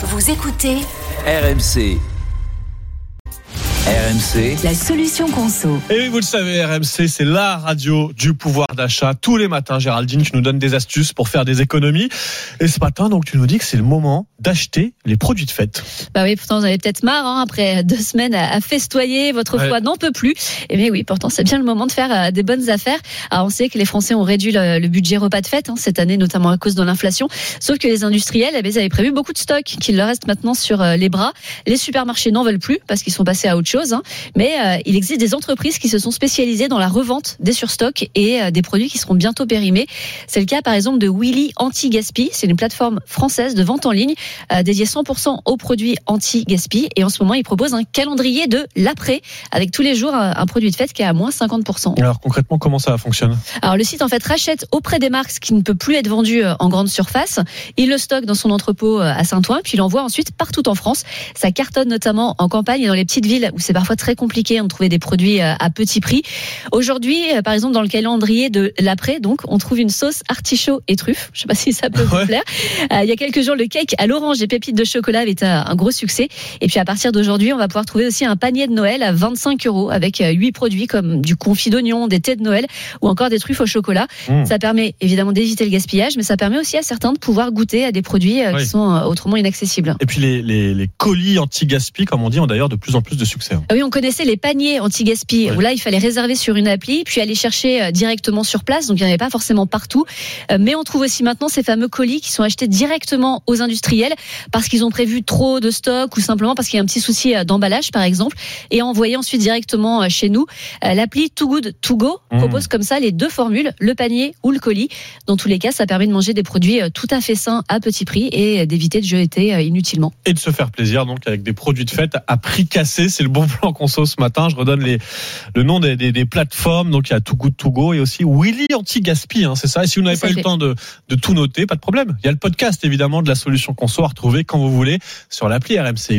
Vous écoutez RMC. RMC, la solution conso. Et oui, vous le savez, RMC, c'est la radio du pouvoir d'achat. Tous les matins, Géraldine, tu nous donnes des astuces pour faire des économies. Et ce matin, donc, tu nous dis que c'est le moment d'acheter les produits de fête. Bah oui, pourtant, vous en avez peut-être marre, hein, après deux semaines à, festoyer, votre Ouais. foi n'en peut plus. Et bien oui, pourtant, c'est bien le moment de faire euh, des bonnes affaires. Alors, on sait que les Français ont réduit le, le budget repas de fête hein, cette année, notamment à cause de l'inflation. Sauf que les industriels, eh bien, ils avaient prévu beaucoup de stocks qu'il leur reste maintenant sur euh, les bras. Les supermarchés n'en veulent plus parce qu'ils sont passés à autre chose. hein. Mais euh, il existe des entreprises qui se sont spécialisées dans la revente des surstocks et euh, des produits qui seront bientôt périmés. C'est le cas, par exemple, de Willy Anti-Gaspi. C'est une plateforme française de vente en ligne euh, dédiée 100% aux produits anti-gaspi. Et en ce moment, ils proposent un calendrier de l'après avec tous les jours un, un produit de fête qui est à moins 50%. Alors, concrètement, comment ça fonctionne? Alors le site en fait rachète auprès des marques ce qui ne peut plus être vendu en grande surface. Il le stocke dans son entrepôt à Saint-Ouen, puis il l'envoie ensuite partout en France. Ça cartonne notamment en campagne et dans les petites villes où c'est parfois très compliqué de trouver des produits euh, à petit prix. Aujourd'hui, euh, par exemple dans le calendrier de l'après, donc on trouve une sauce artichaut et truffe. Je sais pas si ça peut Ouais. vous plaire. Euh, il y a quelques jours, le cake à l'orange et pépites de chocolat avait un, un gros succès. Et puis à partir d'aujourd'hui, on va pouvoir trouver aussi un panier de Noël à 25 euros avec huit produits comme du confit d'oignon, des thés de Noël ou encore des truffes au chocolat. Mmh. Ça permet évidemment d'éviter le gaspillage, mais ça permet aussi à certains de pouvoir goûter à des produits Oui. qui sont autrement inaccessibles. Et puis, les, les, les colis anti-gaspi, comme on dit, ont d'ailleurs de plus en plus de succès. hein. Oui, on connaissait les paniers anti-gaspi, Ouais. où là, il fallait réserver sur une appli, puis aller chercher euh, directement sur place, donc il n'y en avait pas forcément partout. Euh, Mais on trouve aussi maintenant ces fameux colis qui sont achetés directement aux industriels, parce qu'ils ont prévu trop de stock, ou simplement parce qu'il y a un petit souci euh, d'emballage, par exemple, et envoyés ensuite directement chez nous. L'appli Too Good To Go Mmh. propose comme ça les deux formules, le panier ou le colis. Dans tous les cas, ça permet de manger des produits tout à fait sains à petit prix et d'éviter de jeter inutilement. Et de se faire plaisir, donc, avec des produits de fête à prix cassé. C'est le bon plan qu'on sauce ce matin. Je redonne les, le nom des, des, des plateformes. Donc, il y a Too Good To Go et aussi Willy Anti-Gaspi, hein, c'est ça. Et si vous n'avez pas eu le temps de, de tout noter, pas de problème. Il y a le podcast, évidemment, de la solution conso à retrouver quand vous voulez sur l'appli RMC.